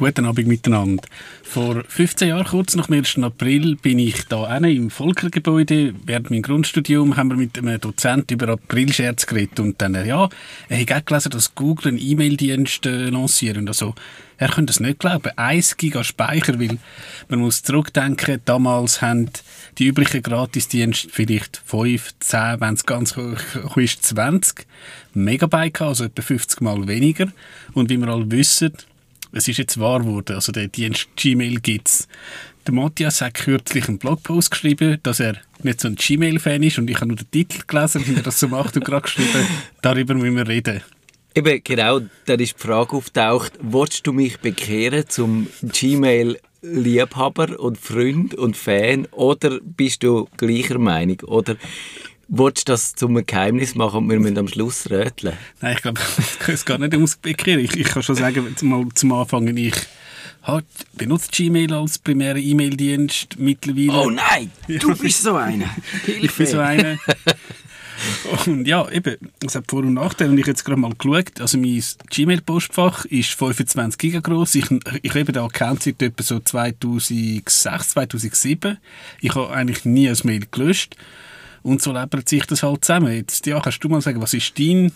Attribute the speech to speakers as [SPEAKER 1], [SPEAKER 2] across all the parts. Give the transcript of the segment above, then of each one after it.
[SPEAKER 1] Guten Abend miteinander. Vor 15 Jahren, kurz nach dem 1. April, bin ich da im Volkergebäude. Während meinem Grundstudium haben wir mit einem Dozent über Aprilscherz geredet. Und dann, ja, er hat auch gelesen, dass Google einen E-Mail-Dienst äh, lancieren. Also, er könnte es nicht glauben. 1 Giga Speicher, weil man muss zurückdenken, damals haben die üblichen Gratisdienste vielleicht 5, 10, wenn es ganz hoch ist, 20 Megabyte also etwa 50 Mal weniger. Und wie wir alle wissen, es ist jetzt wahr geworden, also der Dienst Gmail gibt es. Der Matthias hat kürzlich einen Blogpost geschrieben, dass er nicht so ein Gmail-Fan ist und ich habe nur den Titel gelesen, wie er das so macht und gerade geschrieben, darüber müssen wir reden.
[SPEAKER 2] Eben, genau, dann ist die Frage auftaucht, willst du mich bekehren zum Gmail Liebhaber und Freund und Fan oder bist du gleicher Meinung? Oder Wolltest du das zum Geheimnis machen und wir müssen am Schluss röteln?
[SPEAKER 1] Nein, ich glaube, es geht nicht ums Bekehren. Ich, ich kann schon sagen, mal zum Anfang, ich halt, benutze Gmail als primären E-Mail-Dienst mittlerweile.
[SPEAKER 2] Oh nein, du bist so einer.
[SPEAKER 1] ich bin so einer. Und ja, eben, es hat Vor- und Nachteile. Und ich habe jetzt gerade mal geschaut, also mein Gmail-Postfach ist 25 GB groß. Ich, ich lebe den Account seit etwa so 2006, 2007. Ich habe eigentlich nie ein Mail gelöscht. Und so lebt sich das halt zusammen. Jetzt, ja, kannst du mal sagen, was ist dein,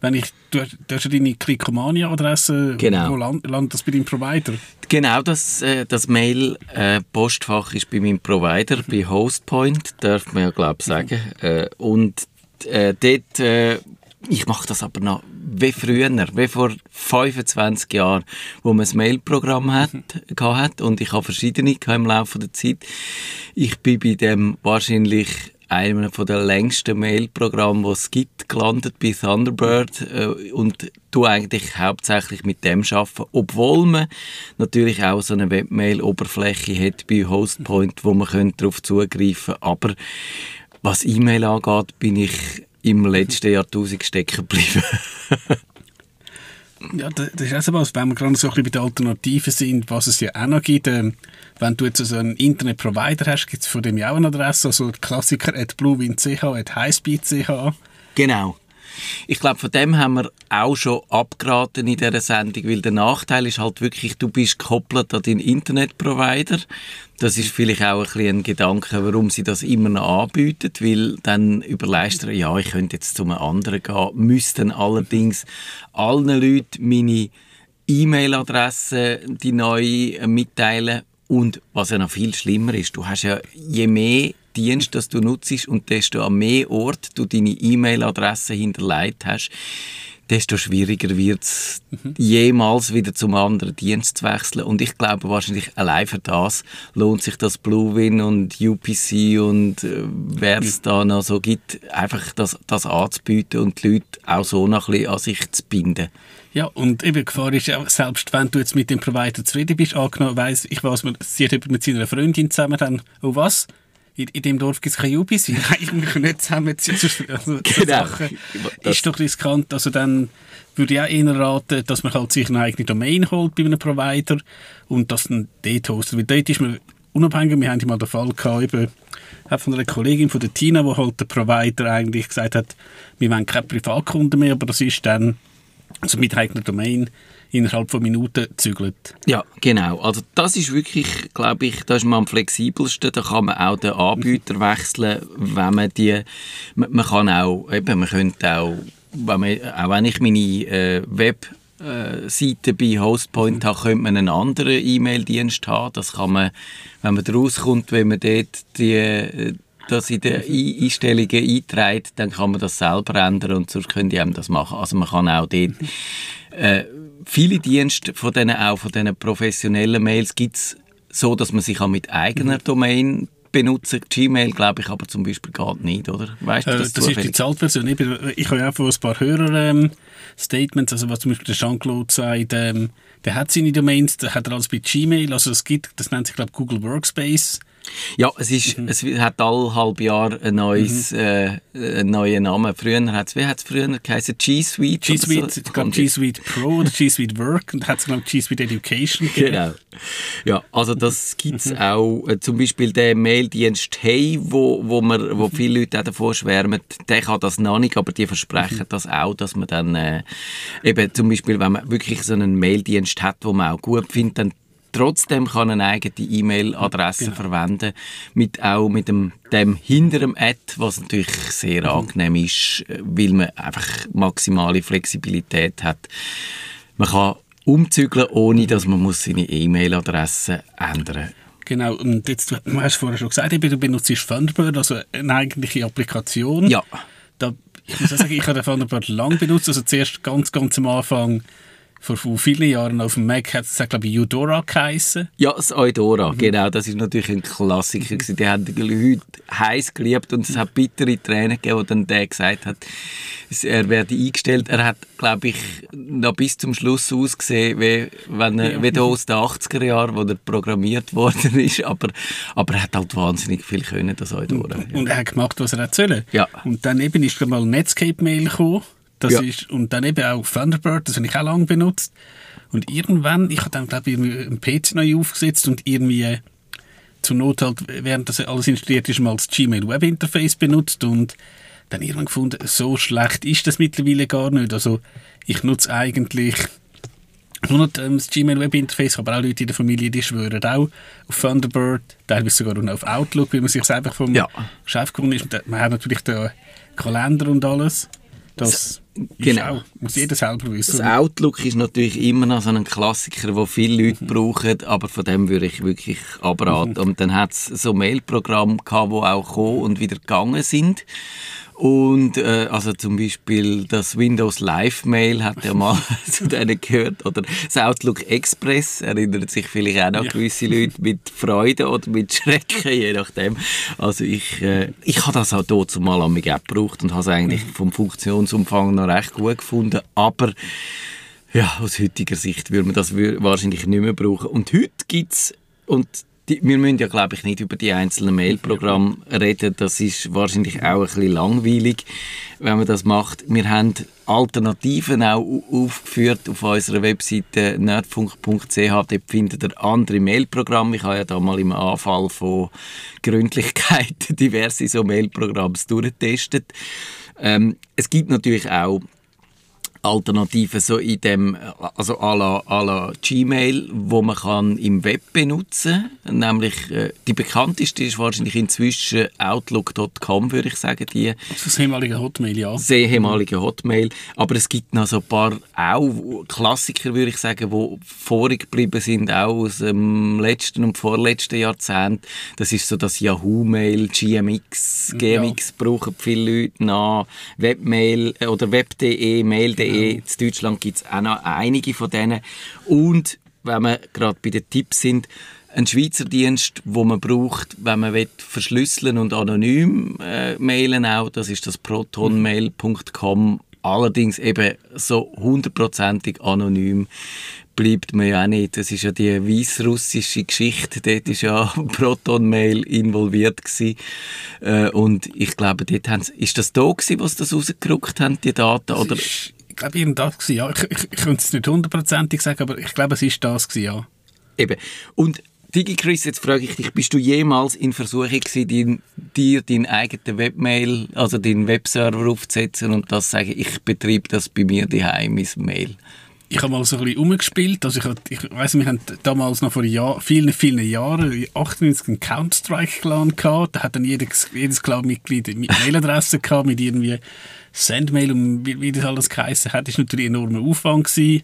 [SPEAKER 1] wenn ich, du, du hast ja deine Klickomania-Adresse,
[SPEAKER 2] genau.
[SPEAKER 1] wo landet land das bei deinem Provider?
[SPEAKER 2] Genau, das, äh, das Mail-Postfach äh, ist bei meinem Provider, bei Hostpoint, darf man ja, glaube ich, sagen. Mhm. Äh, und äh, dort, äh, ich mache das aber noch wie früher, wie vor 25 Jahren, wo man ein Mailprogramm hat, mhm. hat und ich habe verschiedene im Laufe der Zeit. Ich bin bei dem wahrscheinlich einem der längsten Mailprogramme, die es gibt, gelandet bei Thunderbird äh, und du eigentlich hauptsächlich mit dem arbeiten, obwohl man natürlich auch so eine Webmail-Oberfläche hat bei Hostpoint, wo man darauf zugreifen könnte. Aber was E-Mail angeht, bin ich im letzten Jahrtausend stecken geblieben.
[SPEAKER 1] ja, das ist auch so was, wenn wir gerade so ein bisschen bei den Alternativen sind, was es ja auch noch gibt. Ähm, wenn du jetzt so einen Internetprovider hast, gibt es von dem ja auch eine Adresse, also Klassiker at bluewin.ch, at highspeed.ch.
[SPEAKER 2] Genau. Ich glaube, von dem haben wir auch schon abgeraten in dieser Sendung, weil der Nachteil ist halt wirklich, du bist gekoppelt an deinen Internetprovider. Das ist vielleicht auch ein, ein Gedanke, warum sie das immer noch anbieten, weil dann überlegst du, ja, ich könnte jetzt zu einem anderen gehen, müssten allerdings allen Leuten meine E-Mail-Adresse, die neue, mitteilen. Und was ja noch viel schlimmer ist, du hast ja, je mehr Dienst, das du nutzt und desto an mehr Ort du deine E-Mail-Adresse hinterlegt hast, desto schwieriger wird es, mhm. jemals wieder zum anderen Dienst zu wechseln. Und ich glaube wahrscheinlich allein für das lohnt sich das Bluewin und UPC und äh, wer es mhm. da noch so gibt, einfach das, das anzubieten und die Leute auch so noch ein bisschen an sich zu binden.
[SPEAKER 1] Ja, und eben die Gefahr ist ja, selbst wenn du jetzt mit dem Provider zufrieden bist, angenommen, weiss, ich weiß, man sieht mit seiner Freundin zusammen, dann, oh was? In, in dem Dorf gibt es keine wir können nicht zusammenziehen. Also, genau. Das ist doch riskant. Also dann würde ich auch eher raten, dass man halt sich eine eigene Domain holt bei einem Provider und das dann dort hostet. Weil dort ist man unabhängig, wir haben mal den Fall gehabt, eben, von einer Kollegin von der Tina, wo halt der Provider eigentlich gesagt hat, wir wollen keine Privatkunden mehr, aber das ist dann also mit eigener Domain innerhalb von Minuten zügelt.
[SPEAKER 2] Ja, genau. Also das ist wirklich, glaube ich, da ist man am flexibelsten. Da kann man auch den Anbieter wechseln, wenn man die, man, man kann auch, eben, man könnte auch, wenn man, auch wenn ich meine äh, Web Seite bei Hostpoint habe, könnte man einen anderen E-Mail-Dienst haben. Das kann man, wenn man rauskommt, wenn man dort die, das in den Einstellungen einträgt, dann kann man das selber ändern und sonst könnt ihr das machen. Also man kann auch dort äh, viele Dienste von denen, auch von diesen professionellen Mails gibt es so, dass man sich auch mit eigener mhm. Domain benutzen. Gmail, glaube ich, aber zum Beispiel geht nicht, oder?
[SPEAKER 1] Weißt du, das, äh, das ist die Zahlversion. Ich habe ja auch von ein paar Hörer-Statements, ähm, also was zum Beispiel der Jean-Claude sagt, ähm, der hat seine Domains, der hat er alles bei Gmail, also es gibt, das nennt sich, glaube ich, Google Workspace
[SPEAKER 2] Ja, es, ist, mhm. es hat alle halb Jahr ein neues, mhm. äh, einen neuen Namen. Früher hat es, wie hat es früher geheißen? G Suite?
[SPEAKER 1] G Suite, so? ich glaube G Suite Pro oder G Suite Work und hat es, glaube G Suite Education
[SPEAKER 2] gegeben. Genau. Ja, also das gibt es mhm. auch. Äh, zum Beispiel der Maildienst Hey, wo, wo, man, wo mhm. viele Leute auch davor schwärmen, der kann das noch nicht, aber die versprechen mhm. das auch, dass man dann äh, eben zum Beispiel, wenn man wirklich so einen Maildienst hat, wo man auch gut findet, dann Trotzdem kann eine eigene E-Mail-Adresse genau. verwenden, mit, auch mit dem, dem hinterem Ad, was natürlich sehr mhm. angenehm ist, weil man einfach maximale Flexibilität hat. Man kann umzügeln, ohne dass man muss seine E-Mail-Adresse ändern muss.
[SPEAKER 1] Genau, und jetzt, du hast vorher schon gesagt, du benutzt Thunderbird, also eine eigentliche Applikation.
[SPEAKER 2] Ja.
[SPEAKER 1] Da, ich muss auch sagen, ich habe Thunderbird lang benutzt, also zuerst ganz, ganz am Anfang vor, vor vielen Jahren auf dem Mac hat es, glaube ich, Eudora geheißen.
[SPEAKER 2] Ja, das Eudora, mhm. genau. Das ist natürlich ein Klassiker. Mhm. Die haben die Leute heiß geliebt und es hat bittere Tränen gegeben, wo dann der gesagt hat, er werde eingestellt. Er hat, glaube ich, noch bis zum Schluss ausgesehen, wie, wenn er, ja. wie aus den 80er Jahren, wo er programmiert worden ist. Aber, aber er hat halt wahnsinnig viel können, das Eudora.
[SPEAKER 1] Und, ja. und er hat gemacht, was er erzählen.
[SPEAKER 2] Ja.
[SPEAKER 1] Und dann eben ist mal Netscape-Mail gekommen das ja. ist, und dann eben auch Thunderbird, das habe ich auch lange benutzt. Und irgendwann, ich habe dann, glaube ich, einen PC neu aufgesetzt und irgendwie äh, zur Not halt, während das alles installiert ist, mal das Gmail Web Interface benutzt und dann irgendwann gefunden, so schlecht ist das mittlerweile gar nicht. Also ich nutze eigentlich nur noch ähm, das Gmail Web Interface, aber auch Leute in der Familie, die schwören auch auf Thunderbird, teilweise sogar auch auf Outlook, wie man sich einfach vom
[SPEAKER 2] ja.
[SPEAKER 1] Chef gewonnen ist. Man hat natürlich den Kalender und alles. Das genau. Auch, muss jeder selber wissen.
[SPEAKER 2] Das Outlook ist natürlich immer noch so ein Klassiker, den viele Leute mhm. brauchen, aber von dem würde ich wirklich abraten. Mhm. Und dann hat es so Mailprogramme gehabt, die auch gekommen und wieder gegangen sind. Und äh, also zum Beispiel das Windows Live Mail hat ja mal zu denen gehört. Oder das Outlook Express erinnert sich vielleicht auch noch ja. gewisse Leute mit Freude oder mit Schrecken, je nachdem. Also ich, äh, ich habe das auch dort zumal an mich gebraucht und habe es eigentlich vom Funktionsumfang noch recht gut gefunden. Aber ja, aus heutiger Sicht würde man das wahrscheinlich nicht mehr brauchen. Und heute gibt es, und die, wir müssen ja, glaube ich, nicht über die einzelnen Mailprogramme reden. Das ist wahrscheinlich auch ein bisschen langweilig, wenn man das macht. Wir haben Alternativen auch aufgeführt auf unserer Webseite nerdfunk.ch. Dort findet ihr andere Mailprogramme. Ich habe ja da mal im Anfall von Gründlichkeit diverse so Mailprogramme durchgetestet. Ähm, es gibt natürlich auch Alternativen so in dem, also à la, à la Gmail, wo man kann im Web benutzen kann. Nämlich, äh, die bekannteste ist wahrscheinlich inzwischen Outlook.com, würde ich sagen. Die
[SPEAKER 1] das ehemalige Hotmail, ja.
[SPEAKER 2] Das ehemalige Hotmail. Aber es gibt noch so ein paar auch Klassiker, würde ich sagen, die vorig geblieben sind, auch aus dem letzten und vorletzten Jahrzehnt. Das ist so das Yahoo-Mail, GMX, GMX ja. brauchen viele Leute noch, Webmail äh, oder Web.de, Mail.de in Deutschland gibt es auch noch einige von denen. Und wenn wir gerade bei den Tipps sind, ein Schweizer Dienst, wo man braucht, wenn man will, verschlüsseln und anonym äh, mailen auch, das ist das protonmail.com. Allerdings eben so hundertprozentig anonym bleibt man ja auch nicht. Das ist ja die weißrussische Geschichte, dort war ja Proton-Mail involviert gewesen. Äh, und ich glaube, dort ist das da gewesen, was das rausgerückt haben, die Daten? Oder?
[SPEAKER 1] Ist, glaube, irgendwas gewesen, ja. Ich, ich, ich könnte es nicht hundertprozentig sagen, aber ich glaube, es ist das gewesen, ja.
[SPEAKER 2] Eben. Und DigiChris, jetzt frage ich dich, bist du jemals in Versuchung gewesen, dir deinen eigenen Webmail, also deinen Webserver aufzusetzen und das sagen, ich betreibe das bei mir daheim, mein Mail?
[SPEAKER 1] ich habe mal so ein bisschen umgespielt. Also ich, ich weiss, wir hatten damals noch vor Jahr, vielen, vielen Jahren 98 einen Counter-Strike-Clan gehabt. Da hat dann jedes, jedes Clan-Mitglied eine Mailadresse gehabt mit irgendwie Sendmail und wie, wie das alles geheißen hat. Das war natürlich ein enormer Aufwand gewesen.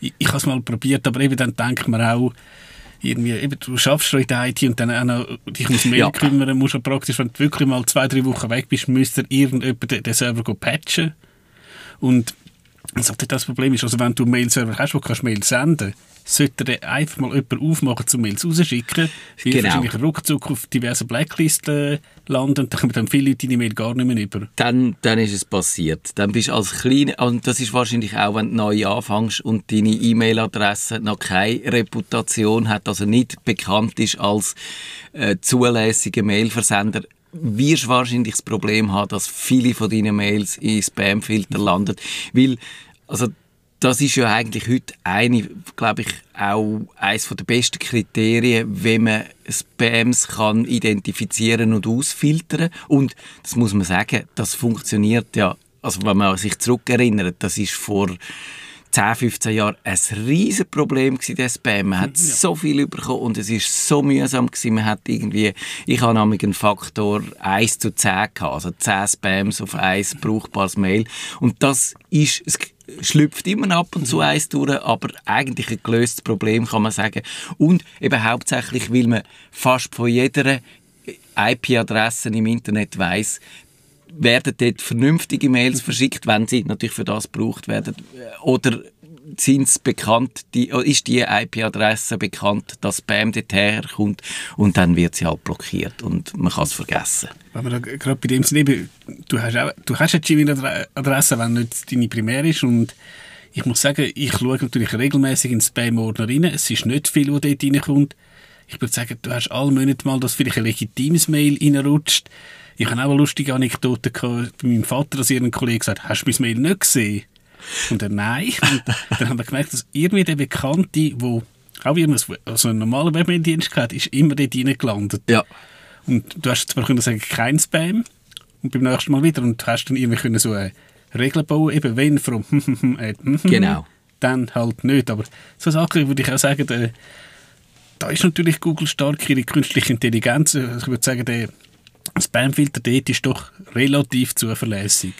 [SPEAKER 1] Ich, ich habe es mal probiert, aber eben dann denkt man auch, irgendwie, eben, du schaffst schon in der IT und dann auch noch dich ums Mail ja. kümmern, musst du praktisch, wenn du wirklich mal zwei, drei Wochen weg bist, müsste irgendjemand den, den Server patchen. Und also das Problem ist, also wenn du einen Mail-Server hast, wo du Mail senden sollte er einfach mal jemanden aufmachen, zum Mails rausschicken, weil
[SPEAKER 2] Genau.
[SPEAKER 1] wahrscheinlich ruckzuck auf diverse Blacklisten landen dann kommen viele deine Mail gar nicht mehr über.
[SPEAKER 2] dann, dann ist es passiert. Dann bist du als kleiner, und das ist wahrscheinlich auch, wenn du neu anfängst und deine E-Mail-Adresse noch keine Reputation hat, also nicht bekannt ist als äh, zulässiger Mailversender, wirst du wahrscheinlich das Problem haben, dass viele von deinen Mails in Spamfilter landen, weil, also das ist ja eigentlich heute eine, glaube ich, auch eines der besten Kriterien, wenn man Spams kann identifizieren und ausfiltern. Und das muss man sagen, das funktioniert ja, also wenn man sich zurückerinnert, das ist vor 10, 15 Jahren ein riesen Problem gewesen, der Spam. Man hat so viel bekommen und es ist so mühsam gewesen. Man hat irgendwie, ich habe nämlich einen Faktor 1 zu 10 gehabt, also 10 Spams auf ein brauchbares Mail. Und das ist, schlüpft immer ab und zu eins durch, aber eigentlich ein gelöstes Problem, kann man sagen. Und eben hauptsächlich, weil man fast von jeder IP-Adresse im Internet weiß, werden dort vernünftige Mails verschickt, wenn sie natürlich für das gebraucht werden? Oder sind es bekannt, die, ist die IP-Adresse bekannt, dass Spam dort herkommt und dann wird sie halt blockiert und man kann es vergessen.
[SPEAKER 1] Wenn da gerade bei dem sind, eben, du hast, auch, du hast eine Gmail-Adresse, wenn nicht deine primär ist und ich muss sagen, ich schaue natürlich regelmäßig in den Spam-Ordner rein. Es ist nicht viel, was dort reinkommt. Ich würde sagen, du hast alle Monate mal, dass vielleicht ein legitimes Mail reinrutscht. Ich habe auch eine lustige Anekdote gehabt bei meinem Vater, dass ihr Kollege gesagt hat, hast du mein Mail nicht gesehen? Und er, nein. Und dann haben wir gemerkt, dass irgendwie der Bekannte, der auch wie man also einen normalen Webmail-Dienst hat, ist immer dort reingelandet.
[SPEAKER 2] Ja.
[SPEAKER 1] Und du hast zwar können sagen, kein Spam. Und beim nächsten Mal wieder. Und du hast dann irgendwie können so eine Regel bauen, eben wenn from at
[SPEAKER 2] Genau.
[SPEAKER 1] dann halt nicht. Aber so Sachen würde ich auch sagen, der, da ist natürlich Google stark ihre künstliche Intelligenz. Also ich würde sagen, der Spamfilter dort ist doch relativ zuverlässig.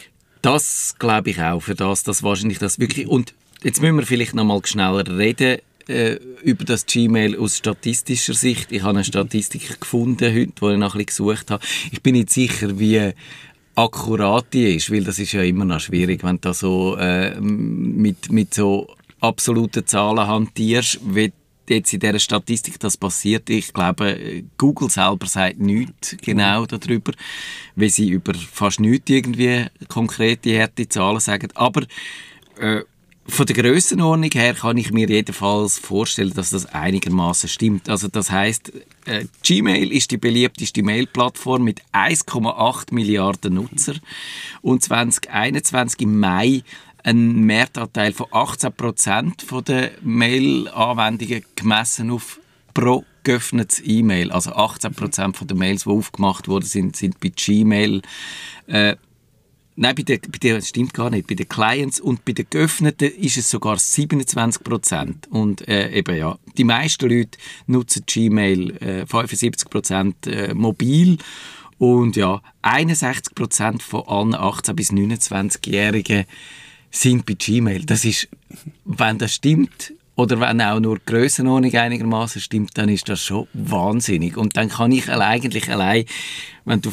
[SPEAKER 2] Das glaube ich auch, für das, das wahrscheinlich das wirklich... Und jetzt müssen wir vielleicht noch mal schneller reden äh, über das Gmail aus statistischer Sicht. Ich habe eine Statistik gefunden heute, die ich noch ein bisschen gesucht habe. Ich bin nicht sicher, wie akkurat die ist, weil das ist ja immer noch schwierig, wenn du da so äh, mit, mit so absoluten Zahlen hantierst, wie jetzt in dieser Statistik das passiert. Ich glaube, Google selber sagt nichts genau darüber, weil sie über fast nichts irgendwie konkrete, harte Zahlen sagen. Aber äh, von der Grössenordnung her kann ich mir jedenfalls vorstellen, dass das einigermaßen stimmt. Also das heißt, äh, Gmail ist die beliebteste Mail-Plattform mit 1,8 Milliarden Nutzer und 2021 im Mai ein Mehrtanteil von 18 Prozent den Mail-Anwendungen gemessen auf pro geöffnetes E-Mail. Also 18 Prozent den Mails, die aufgemacht wurden, sind, sind bei Gmail äh, Nein, bei den, bei den, das stimmt gar nicht. Bei den Clients und bei den geöffneten ist es sogar 27 Prozent. Und äh, eben ja, die meisten Leute nutzen Gmail, äh, 75 Prozent äh, mobil. Und ja, 61 Prozent von allen 18- bis 29-Jährigen sind bei Gmail. Das ist, wenn das stimmt, oder wenn auch nur die Grössenordnung einigermaßen stimmt, dann ist das schon wahnsinnig. Und dann kann ich eigentlich allein, wenn du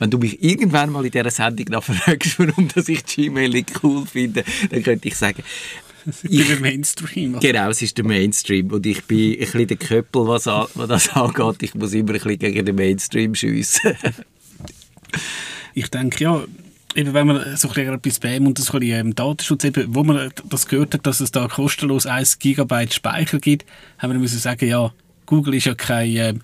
[SPEAKER 2] wenn du mich irgendwann mal in dieser Sendung noch fragst, warum dass ich Gmail nicht cool finde, dann könnte ich sagen,
[SPEAKER 1] Ich, der Mainstream. Also.
[SPEAKER 2] Genau, es ist der Mainstream und ich bin ein bisschen der Köppel, was, an, was das angeht. Ich muss immer ein bisschen gegen den Mainstream schiessen.
[SPEAKER 1] ich denke, ja, eben wenn man so ein bisschen Spam und das ein bisschen, ähm, Datenschutz, eben, wo man das gehört hat, dass es da kostenlos 1 GB Speicher gibt, haben wir müssen sagen, ja, Google ist ja keine ähm,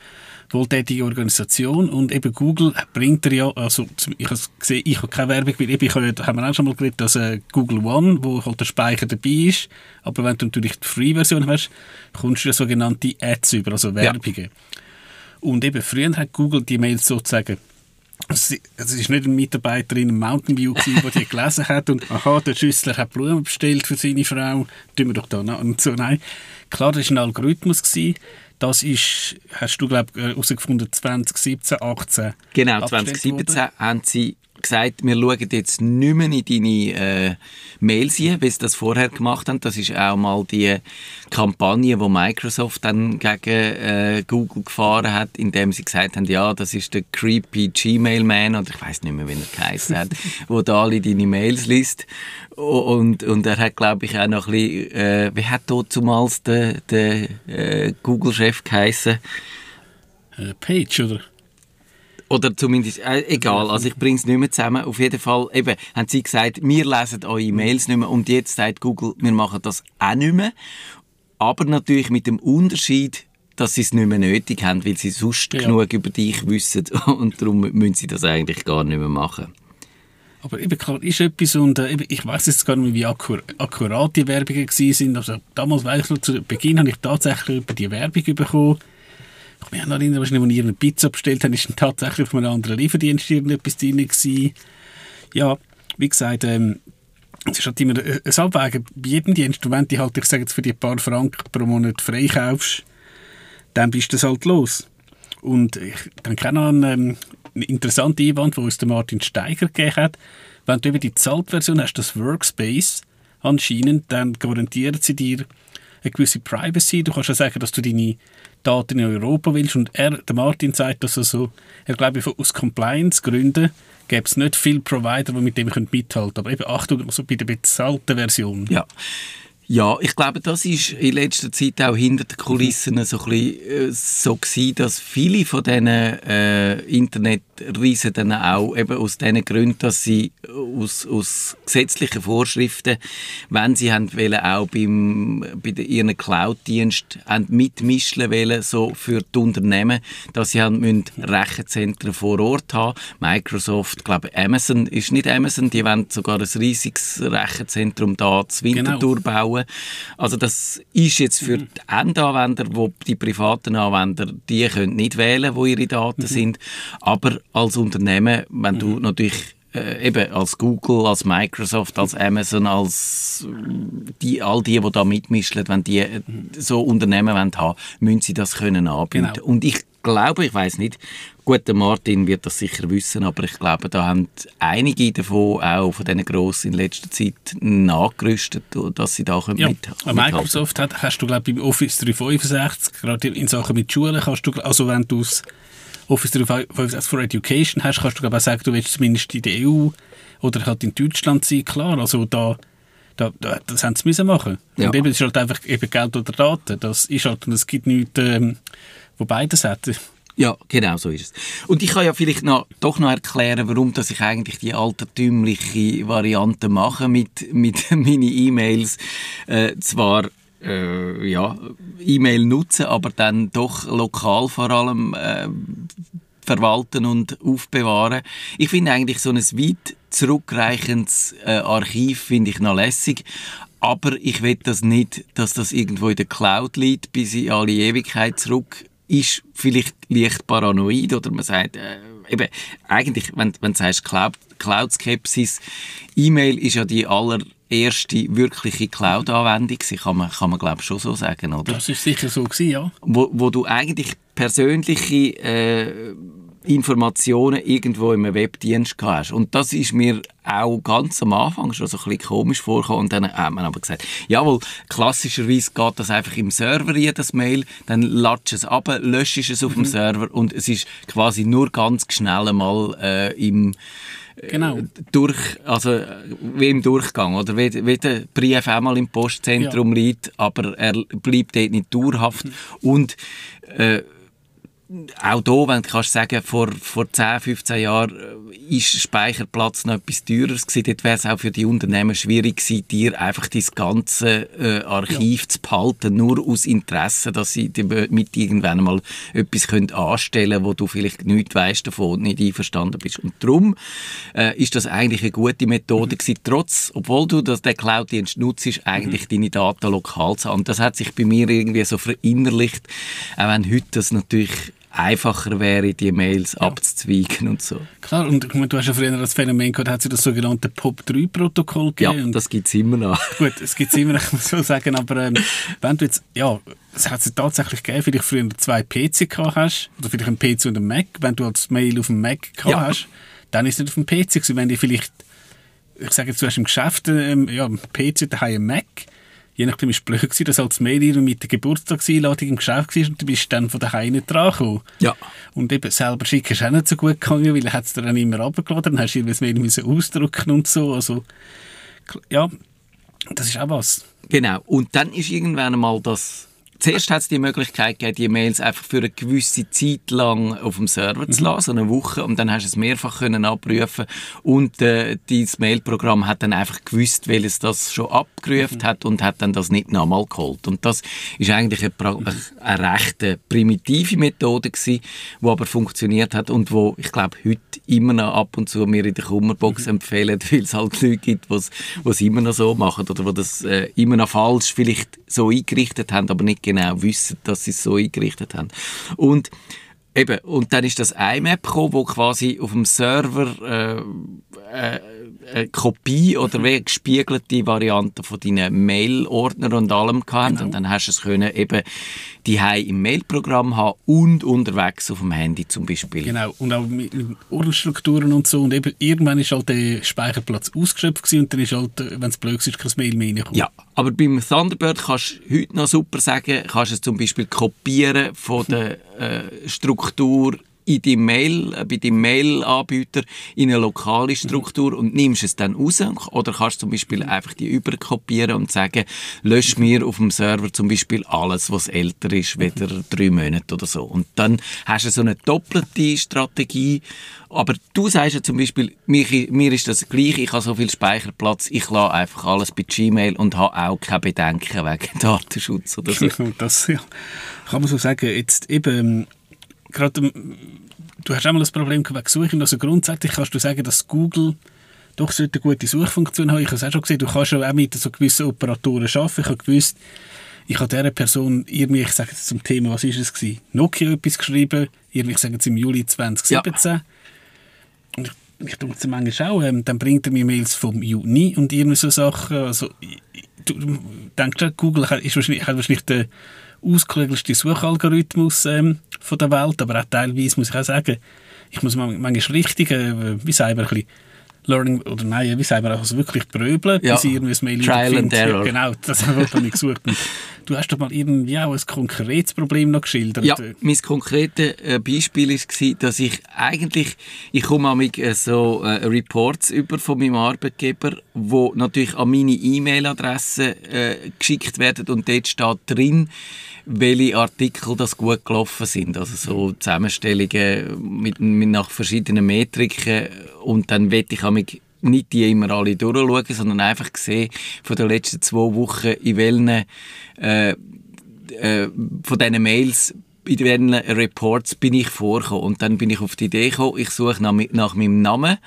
[SPEAKER 1] wohltätige Organisation und eben Google bringt er ja, also ich habe gesehen, ich habe keine Werbung, weil eben, ich habe, haben wir auch schon mal geredet, dass äh, Google One, wo halt der Speicher dabei ist, aber wenn du natürlich die Free-Version hast, bekommst du ja sogenannte Ads über, also Werbungen. Ja. Und eben früher hat Google die Mails sozusagen es war nicht ein Mitarbeiter in einem Mountain View, der die gelesen hat und aha, der Schüssler hat Blumen bestellt für seine Frau, tun wir doch da noch. Und so, nein. Klar, das war ein Algorithmus. Gewesen. Das ist, hast du, glaube ich, herausgefunden, 2017, 18.
[SPEAKER 2] Genau, 2017 worden. haben sie gesagt, wir schauen jetzt nicht mehr in deine äh, Mails ein, wie sie das vorher gemacht haben. Das ist auch mal die Kampagne, die Microsoft dann gegen äh, Google gefahren hat, indem sie gesagt haben, ja, das ist der creepy Gmail-Man, oder ich weiß nicht mehr, wie er geheißen hat, wo da alle deine Mails liest. Und, und er hat, glaube ich, auch noch ein bisschen, äh, wie hat dort zumals der, der äh, Google-Chef geheißen?
[SPEAKER 1] Äh, Page, oder?
[SPEAKER 2] Oder zumindest, äh, egal, also ich bringe es nicht mehr zusammen. Auf jeden Fall, eben, haben sie gesagt, wir lesen eure Mails nicht mehr und jetzt sagt Google, wir machen das auch nicht mehr. Aber natürlich mit dem Unterschied, dass sie es nicht mehr nötig haben, weil sie sonst ja. genug über dich wissen und darum müssen sie das eigentlich gar nicht mehr machen.
[SPEAKER 1] Aber eben klar, ist etwas und äh, ich weiß jetzt gar nicht mehr, wie akkur akkurat die Werbungen waren. Also damals, weiß ich noch, zu Beginn habe ich tatsächlich über die Werbung bekommen ich mich noch erinnern, als ich eine Pizza bestellt habe, ist dann tatsächlich auf einem anderen Lieferdienst irgendetwas drin gewesen. Ja, wie gesagt, ähm, es ist halt immer ein Abwägen. Bei jedem Dienst, wenn du halt, ich sage jetzt, für die paar Franken pro Monat freikaufst, dann bist du das halt los. Und ich denke auch noch an ähm, einen interessanten Einwand, den uns der Martin Steiger gegeben hat. Wenn du über die Zahltversion hast, das Workspace anscheinend, dann garantieren sie dir eine gewisse Privacy. Du kannst ja sagen, dass du deine Daten in Europa willst. Und er, der Martin sagt, dass also, er glaube ich, aus Compliance-Gründen gäbe es nicht viele Provider, die mit dem mithalten können. Aber eben Achtung, also bei der bezahlten Version.
[SPEAKER 2] Ja. Ja, ich glaube, das ist in letzter Zeit auch hinter den Kulissen so, ein bisschen, äh, so gewesen, dass viele von diesen äh, Internetriesen dann auch eben aus diesen Gründen, dass sie aus, aus gesetzlichen Vorschriften, wenn sie haben wollen, auch beim, bei ihren Cloud-Dienst mitmischen wollen, so für die Unternehmen, dass sie haben müssen Rechenzentren vor Ort haben. Microsoft, glaube Amazon ist nicht Amazon, die wollen sogar ein riesiges Rechenzentrum da zu Winterthur genau. bauen bauen. Also das ist jetzt für die Endanwender, wo die privaten Anwender, die können nicht wählen, wo ihre Daten mhm. sind. Aber als Unternehmen, wenn du mhm. natürlich äh, eben als Google, als Microsoft, als Amazon, als die, all die, die da mitmischen, wenn die so Unternehmen wollen haben, müssen sie das können anbieten. Genau. Und ich glaube, ich weiß nicht, gut, der Martin wird das sicher wissen, aber ich glaube, da haben einige davon auch von diesen Grossen in letzter Zeit nachgerüstet, dass sie da können ja, mit,
[SPEAKER 1] Microsoft hat, hast du glaube ich beim Office 365, gerade in Sachen mit Schulen, kannst du, also wenn du es Office 365 for Education hast, kannst du glaube auch sagen, du willst zumindest in der EU oder halt in Deutschland sein, klar, also da da, da, das haben sie müssen machen. Ja. Und eben, es ist halt einfach eben Geld oder Daten. Das ist halt, und es gibt nichts, ähm, wo beides hat.
[SPEAKER 2] Ja, genau so ist es. Und ich kann ja vielleicht noch, doch noch erklären, warum dass ich eigentlich die altertümliche Variante mache mit, mit meinen E-Mails. Äh, zwar äh, ja, E-Mail nutzen, aber dann doch lokal vor allem äh, verwalten und aufbewahren. Ich finde eigentlich so ein weit zurückreichendes äh, Archiv finde ich noch lässig. Aber ich will das nicht, dass das irgendwo in der Cloud liegt, bis in alle Ewigkeit zurück. Ist vielleicht leicht paranoid oder man sagt, äh, eben, eigentlich, wenn, wenn du sagst Cloud, Cloud-Skepsis, E-Mail ist ja die allererste wirkliche Cloud-Anwendung, kann man, kann man glaube ich schon so sagen, oder?
[SPEAKER 1] Das ist sicher so gewesen, ja.
[SPEAKER 2] Wo, wo du eigentlich persönliche äh, Informationen irgendwo im Webdienst hast. Und das ist mir auch ganz am Anfang schon so ein bisschen komisch vorgekommen. Und dann hat man aber gesagt, jawohl, klassischerweise geht das einfach im Server jedes Mail, dann latsch es ab, löscht es auf mhm. dem Server und es ist quasi nur ganz schnell einmal äh, im äh, genau. durch, also wie im Durchgang, oder wie, wie der Brief einmal im Postzentrum ja. liegt, aber er bleibt dort nicht dauerhaft. Mhm. Und äh, auch hier, wenn du kannst sagen, vor, vor 10, 15 Jahren äh, ist Speicherplatz noch etwas teurer gewesen, dort wäre es auch für die Unternehmen schwierig gewesen, dir einfach das ganze äh, Archiv ja. zu behalten, nur aus Interesse, dass sie mit irgendwann mal etwas können anstellen können, wo du vielleicht nichts weißt davon und nicht einverstanden bist. Und darum äh, ist das eigentlich eine gute Methode mhm. gewesen, trotz, obwohl du das, den Cloud-Dienst nutzt, eigentlich mhm. deine Daten lokal zu haben. Und das hat sich bei mir irgendwie so verinnerlicht, auch wenn heute das natürlich einfacher wäre, die Mails ja. abzuzweigen und so.
[SPEAKER 1] Klar, und du hast ja früher das Phänomen gehabt, hat es das sogenannte POP3-Protokoll
[SPEAKER 2] gegeben. Ja, das gibt es immer noch.
[SPEAKER 1] Gut, es gibt es immer noch, ich muss so sagen, aber ähm, wenn du jetzt, ja, es hat es tatsächlich gegeben, vielleicht früher zwei PC gehabt hast, oder vielleicht ein PC und ein Mac, wenn du als Mail auf dem Mac gehabt ja. hast, dann ist es nicht auf dem PC gewesen. Wenn die vielleicht, ich sage jetzt, du hast im Geschäft, ähm, ja, am PC daheim einen Mac, je nachdem ist es blöd gewesen, dass als Mail mit der Geburtstagseinladung im Geschäft war und du bist dann von daheim nicht dran gekommen.
[SPEAKER 2] Ja.
[SPEAKER 1] Und eben selber schicken ist auch nicht so gut gegangen, weil er hat es dir dann immer runtergeladen, dann hast du irgendwie das müssen ausdrucken und so, also, ja, das ist auch was.
[SPEAKER 2] Genau. Und dann ist irgendwann einmal das Zuerst hat es die Möglichkeit gegeben, die Mails einfach für eine gewisse Zeit lang auf dem Server zu lassen, so eine Woche, und dann hast du es mehrfach können abrufen und äh, dieses Mailprogramm hat dann einfach gewusst, weil es das schon abgerufen mhm. hat und hat dann das nicht nochmal geholt. Und das ist eigentlich eine, mhm. eine recht primitive Methode gewesen, die aber funktioniert hat und wo ich glaube heute immer noch ab und zu mir in der Kummerbox mhm. empfehlen, weil es halt Leute gibt, die es immer noch so machen oder die das äh, immer noch falsch vielleicht so eingerichtet haben, aber nicht genau wissen, dass sie es so eingerichtet haben. Und Eben, und dann ist das IMAP gekommen, wo quasi auf dem Server äh, äh, eine Kopie oder wie eine gespiegelte Variante von deinen Mail-Ordner und allem gehabt. Genau. Und dann hast du es können eben die im Mailprogramm haben und unterwegs auf dem Handy zum Beispiel.
[SPEAKER 1] Genau, und auch mit, Ordnerstrukturen und so. Und eben irgendwann ist halt der Speicherplatz ausgeschöpft gewesen, und dann ist halt, wenn es blöd ist, kein Mail mehr reingekommen.
[SPEAKER 2] Ja, aber beim Thunderbird kannst du heute noch super sagen, kannst du es zum Beispiel kopieren von der äh, Struktur in die Mail, äh, bei deinem Mail-Anbieter in eine lokale Struktur und nimmst es dann raus oder kannst zum Beispiel einfach die überkopieren und sagen, lösch mir auf dem Server zum Beispiel alles, was älter ist, wieder drei Monate oder so. Und dann hast du so eine doppelte Strategie. Aber du sagst ja zum Beispiel, mir, mir ist das gleich, ich habe so viel Speicherplatz, ich lasse einfach alles bei Gmail und habe auch keine Bedenken wegen Datenschutz oder so.
[SPEAKER 1] Das ja, kann man so sagen. Jetzt eben gerade, du hast auch mal das Problem wegen Suchen. Also grundsätzlich kannst du sagen, dass Google doch eine gute Suchfunktion hat. Ich habe es auch schon gesehen, du kannst auch mit so gewissen Operatoren arbeiten. Ich habe gewusst, ich habe dieser Person irgendwie, ich sage jetzt zum Thema, was ist es gewesen? Nokia etwas geschrieben, irgendwie, ich sage jetzt im Juli 2017. Ja. Und ich, ich tue es manchmal auch, ähm, dann bringt er mir Mails vom Juni und irgendwie so Sachen. Also, du, du denkst, Google ist wahrscheinlich, hat wahrscheinlich den ausgeklügelste Suchalgorithmus ähm, von der Welt, aber auch teilweise muss ich auch sagen, ich muss manchmal richtig, äh, wie sagen wir, ein bisschen Learning, oder nein, wie sagen wir, also wirklich bröbeln,
[SPEAKER 2] ja. bis irgendwie
[SPEAKER 1] ein Mail
[SPEAKER 2] Trial and Error.
[SPEAKER 1] Genau, das habe ich nicht gesucht. Und du hast doch mal irgendwie auch ein konkretes Problem noch geschildert.
[SPEAKER 2] Ja, mein konkretes äh, Beispiel war, dass ich eigentlich, ich komme mit äh, so äh, Reports über von meinem Arbeitgeber, wo natürlich an meine E-Mail-Adresse äh, geschickt werden und dort steht drin, welche Artikel das gut gelaufen sind. Also so Zusammenstellungen mit, mit nach verschiedenen Metriken und dann wette ich mich nicht die immer alle durchschauen, sondern einfach sehen von den letzten zwei Wochen, in welchen äh, äh, von diesen Mails in welchen Reports bin ich vorgekommen. Und dann bin ich auf die Idee gekommen, ich suche nach, nach meinem Namen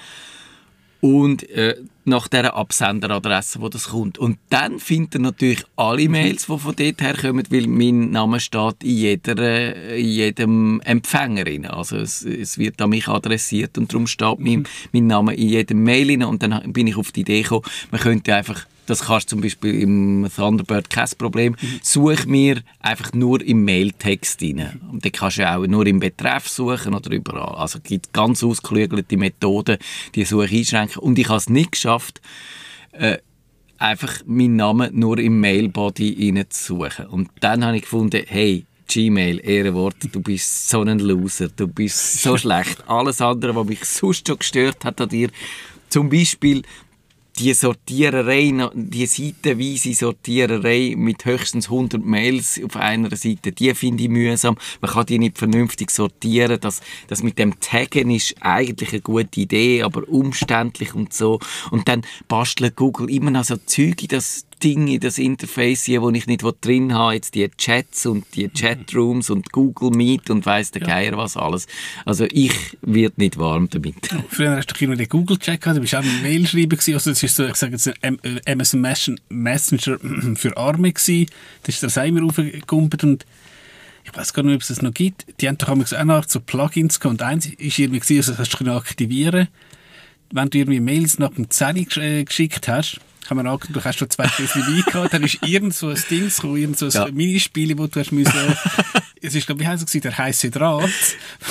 [SPEAKER 2] und äh, nach dieser Absenderadresse, wo das kommt. Und dann findet er natürlich alle mhm. Mails, die von dort her kommen, weil mein Name steht in, jeder, in jedem Empfänger. Rein. Also es, es, wird an mich adressiert und darum steht mein, mhm. mein Name in jedem Mail. Rein. Und dann bin ich auf die Idee gekommen, man könnte einfach das kannst du zum Beispiel im Thunderbird kein Problem. Mhm. Such mir einfach nur im Mailtext rein. Und dann kannst du auch nur im Betreff suchen oder überall. Also es gibt ganz ausgeklügelte Methoden, die Suche einschränken. Und ich habe es nicht geschafft, äh, einfach meinen Namen nur im Mailbody suchen. Und dann habe ich gefunden, hey, Gmail, Ehrenwort, du bist so ein Loser, du bist so schlecht. Alles andere, was mich sonst schon gestört hat an dir, zum Beispiel die Sortiererei, die seitenweise Sortiererei mit höchstens 100 Mails auf einer Seite, die finde ich mühsam. Man kann die nicht vernünftig sortieren. Das, das mit dem Taggen ist eigentlich eine gute Idee, aber umständlich und so. Und dann bastelt Google immer noch so Züge, dass Dinge, das Interface hier, wo ich nicht drin habe, jetzt die Chats und die Chatrooms und Google Meet und weiss der ja. Geier was alles. Also ich werde nicht warm damit.
[SPEAKER 1] früher hast du immer den Google Chat gehabt, du bist auch ein Mail schreiben gewesen, also das ist so, ich sage jetzt ein Amazon Messenger für Arme gewesen, da ist der immer aufgekumpelt und ich weiß gar nicht, ob es das noch gibt. Die haben doch auch noch so Plugins gehabt und eins ist irgendwie gewesen, also das hast du aktivieren wenn du irgendwie Mails nach dem 10 äh, geschickt hast, kann man angucken, du hast schon zwei Fässer Wein gehabt, dann ist irgend so ein Ding gekommen, irgend so ein ja. Minispiel, wo du hast müssen, es ist, glaube wie heißt es, der heiße Draht.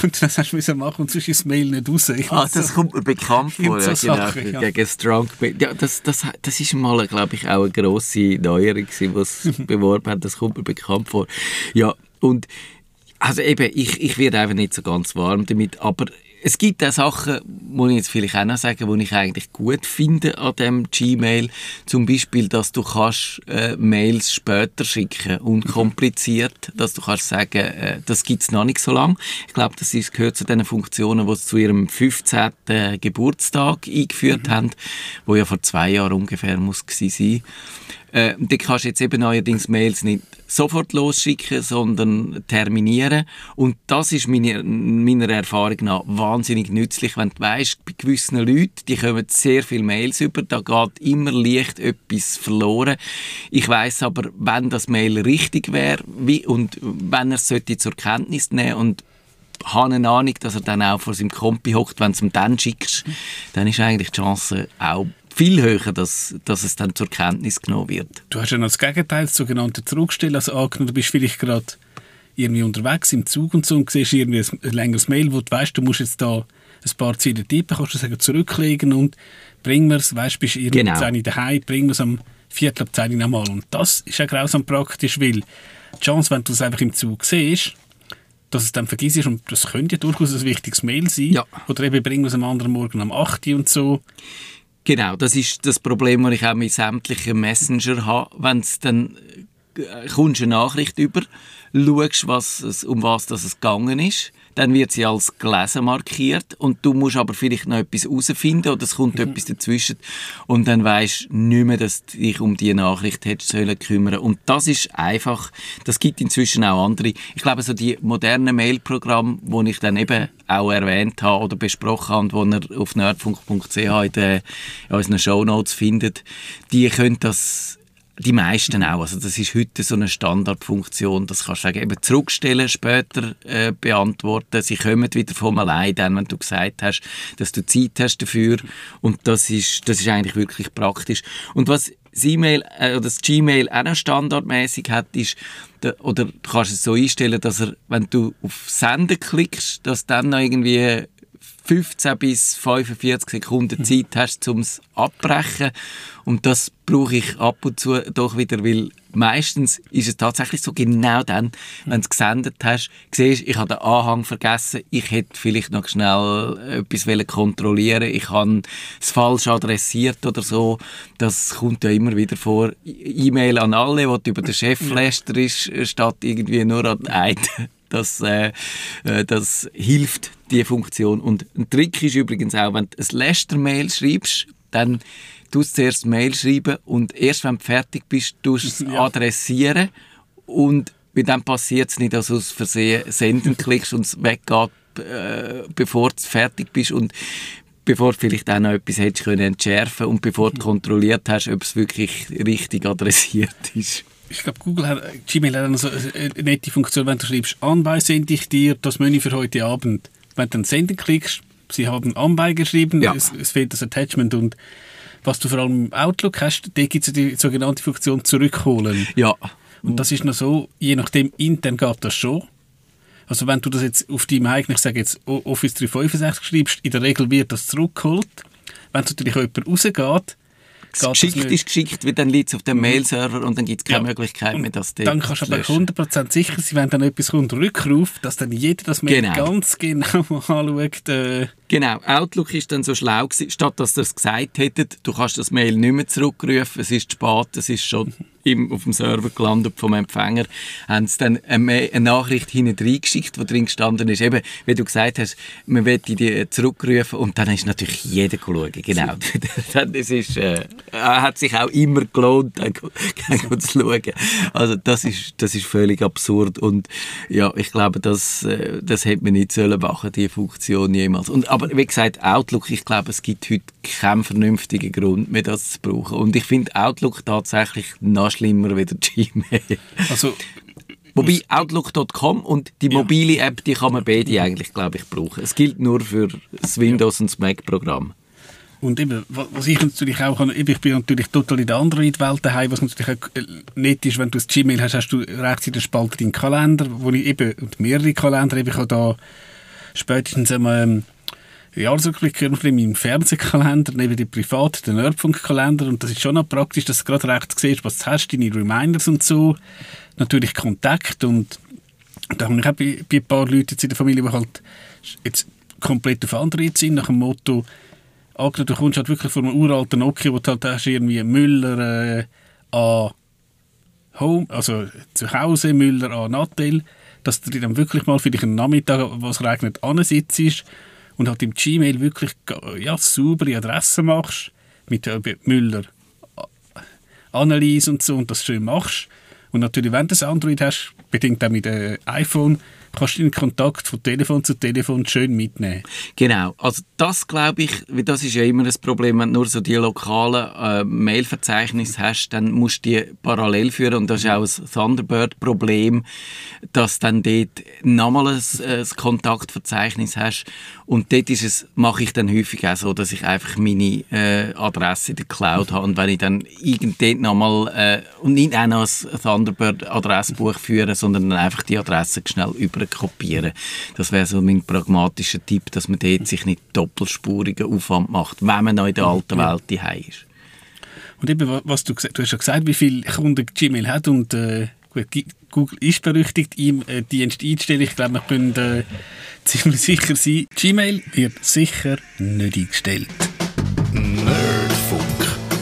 [SPEAKER 1] Und das hast du müssen machen und sonst ist das Mail nicht raus. Ich
[SPEAKER 2] ah, das so, kommt mir bekannt vor,
[SPEAKER 1] so ja, genau, Sachen,
[SPEAKER 2] ja. gegen Strong Ja, das, das, das ist mal, glaube ich, auch eine grosse Neuerung, die es beworben hat. Das kommt mir bekannt vor. Ja, und also eben, ich, ich werde einfach nicht so ganz warm damit, aber es gibt auch Sachen, muss ich jetzt vielleicht auch noch sagen, die ich eigentlich gut finde an dem Gmail. Zum Beispiel, dass du kannst äh, Mails später schicken, unkompliziert, dass du kannst sagen, äh, das es noch nicht so lange. Ich glaube, das ist, gehört zu den Funktionen, die sie zu ihrem 15. Geburtstag eingeführt mhm. haben, wo ja vor zwei Jahren ungefähr muss sein. Äh, dann kannst du jetzt eben neuerdings Mails nicht sofort losschicken, sondern terminieren. Und das ist meine, meiner Erfahrung nach wahnsinnig nützlich, wenn du weißt, bei gewissen Leuten, die kommen sehr viele Mails über, da geht immer leicht etwas verloren. Ich weiß aber, wenn das Mail richtig wäre und wenn er es zur Kenntnis nehmen und habe eine Ahnung, dass er dann auch vor seinem Kompi hockt, wenn du ihm dann schickst, dann ist eigentlich die Chance auch viel höher, dass, dass es dann zur Kenntnis genommen wird.
[SPEAKER 1] Du hast ja noch das Gegenteil, das sogenannte Zurückstellen. Also angenommen, du bist vielleicht gerade irgendwie unterwegs im Zug und so und siehst irgendwie ein längeres Mail, wo du weißt, du musst jetzt da ein paar Ziele tippen, kannst du sagen, zurücklegen und bring mir es, weißt, bist irgendwie genau. daheim, bring mir es am Viertel ab 10 nochmal. Und das ist ja grausam praktisch, weil die Chance, wenn du es einfach im Zug siehst, dass es dann vergisst und das könnte ja durchaus ein wichtiges Mail sein. Ja. Oder eben bringen wir es am anderen Morgen am 8 und so.
[SPEAKER 2] Genau, das ist das Problem, das ich auch mit sämtlichen Messenger habe. Wenn es dann äh, kommst eine Nachricht über, schaust, was um was das es gegangen ist, dann wird sie als gelesen markiert und du musst aber vielleicht noch etwas herausfinden oder es kommt mhm. etwas dazwischen und dann weißt du nicht mehr, dass du dich um die Nachricht hättest sollen kümmern und das ist einfach, das gibt inzwischen auch andere, ich glaube so die modernen Mailprogramme, die ich dann eben auch erwähnt habe oder besprochen habe, die ihr auf nerdfunk.ch in, in unseren Shownotes findet, die können das die meisten auch. Also das ist heute so eine Standardfunktion. Das kannst du eben zurückstellen, später äh, beantworten. Sie kommen wieder von allein, dann, wenn du gesagt hast, dass du Zeit hast dafür. Und das ist, das ist eigentlich wirklich praktisch. Und was das E-Mail äh, oder das Gmail auch noch standardmäßig hat, ist, oder du kannst es so einstellen, dass er, wenn du auf Senden klickst, dass dann noch irgendwie 15 bis 45 Sekunden Zeit hast, um es abbrechen. Und das brauche ich ab und zu doch wieder, weil meistens ist es tatsächlich so, genau dann, wenn du es gesendet hast, siehst ich habe den Anhang vergessen, ich hätte vielleicht noch schnell etwas kontrollieren ich habe es falsch adressiert oder so. Das kommt ja immer wieder vor. E-Mail an alle, du über den Chef lästerst, statt irgendwie nur an einen. Das, äh, äh, das hilft, die Funktion. Und ein Trick ist übrigens auch, wenn du ein Läster-Mail schreibst, dann tust du zuerst Mail schreiben und erst wenn du fertig bist, tust du es adressieren und dann passiert es nicht, dass du aus Versehen senden klickst und es weggeht, äh, bevor du fertig bist und bevor du vielleicht auch noch etwas hättest können entschärfen und bevor du kontrolliert hast, ob es wirklich richtig adressiert ist
[SPEAKER 1] ich glaube, Google hat, Gmail hat so eine nette Funktion, wenn du schreibst, anbei sende ich dir das Menü für heute Abend. Wenn du dann Senden klickst, sie haben anbei geschrieben, ja. es, es, fehlt das Attachment und was du vor allem im Outlook hast, da gibt es die sogenannte Funktion zurückholen.
[SPEAKER 2] Ja.
[SPEAKER 1] Und das ist noch so, je nachdem, intern geht das schon. Also wenn du das jetzt auf deinem eigenen, ich sage jetzt Office 365 schreibst, in der Regel wird das zurückgeholt. Wenn es natürlich jemand rausgeht,
[SPEAKER 2] geschickt ist geschickt, weil dann liegt es auf dem mhm. Mail-Server und dann gibt es keine ja. Möglichkeit mehr, dass
[SPEAKER 1] Dann kannst du aber 100% sicher sein, wenn dann etwas kommt, Rückruf, dass dann jeder das Mail genau. ganz genau anschaut. Äh.
[SPEAKER 2] Genau, Outlook ist dann so schlau gewesen, statt dass ihr es gesagt hättet, du kannst das Mail nicht mehr zurückrufen, es ist spät, es ist schon im, auf dem Server gelandet vom Empfänger, haben sie dann eine, eine Nachricht hinten reingeschickt, wo drin gestanden ist, eben, wie du gesagt hast, man will die zurückrufen und dann ist natürlich jeder schauen, genau. das ist, äh, hat sich auch immer gelohnt, dann, zu schauen. Also das ist, das ist völlig absurd und ja, ich glaube, das, äh, das hätte man nicht sollen machen, die Funktion jemals. Und, aber wie gesagt, Outlook, ich glaube, es gibt heute keinen vernünftigen Grund mehr, das zu brauchen. Und ich finde Outlook tatsächlich noch schlimmer wie der Gmail. Also, Wobei Outlook.com und die mobile App, die kann man beide eigentlich, glaube ich, brauchen. Es gilt nur für das Windows- und das Mac-Programm.
[SPEAKER 1] Und eben, was ich natürlich auch kann, ich bin natürlich total in der Android-Welt daheim, was natürlich auch äh, nett ist, wenn du das Gmail hast, hast du rechts in der Spalte deinen Kalender, wo ich eben, und mehrere Kalender, eben ich habe da spätestens einmal, Jahresrückblick in meinem Fernsehkalender, neben dem privaten, den Nerdfunk-Kalender. Und das ist schon auch praktisch, dass du gerade rechts siehst, was du hast, deine Reminders und so. Natürlich Kontakt und da habe ich auch bei, bei ein paar Leuten jetzt in der Familie, die halt jetzt komplett auf Android sind, nach dem Motto, angenommen, du kommst halt wirklich von einem uralten Nokia, wo du halt hast, irgendwie Müller äh, an Home, also zu Hause, Müller an Nattel, dass du dir dann wirklich mal für dich einen Nachmittag, wo es regnet, ansitzt und halt im Gmail wirklich ja, saubere Adresse machst, mit äh, Müller Analyse und so und das schön machst. Und natürlich, wenn du das Android hast, bedingt auch mit dem iPhone, kannst du den Kontakt von Telefon zu Telefon schön mitnehmen.
[SPEAKER 2] Genau, also das glaube ich, das ist ja immer das Problem, wenn du nur so die lokalen äh, Mailverzeichnisse hast, dann musst du die parallel führen und das ist auch ein Thunderbird-Problem, dass dann dort nochmal ein, ein Kontaktverzeichnis hast. Und dort ist es, mache ich dann häufig auch so, dass ich einfach meine äh, Adresse in der Cloud habe. Und wenn ich dann irgend nochmal äh, und nicht auch noch ein Thunderbird-Adressbuch führe, sondern dann einfach die Adresse schnell über kopieren. Das wäre so mein pragmatischer Tipp, dass man dort sich nicht doppelspurigen Aufwand macht, wenn man noch in der alten Welt daheim ist.
[SPEAKER 1] Und eben, was du, du hast ja gesagt, wie viele Kunden Gmail hat und äh, Google ist berüchtigt, ihm äh, Dienst einzustellen. Ich glaube, wir können äh, ziemlich sicher sein, Gmail wird sicher nicht eingestellt.
[SPEAKER 3] Nerdfunk.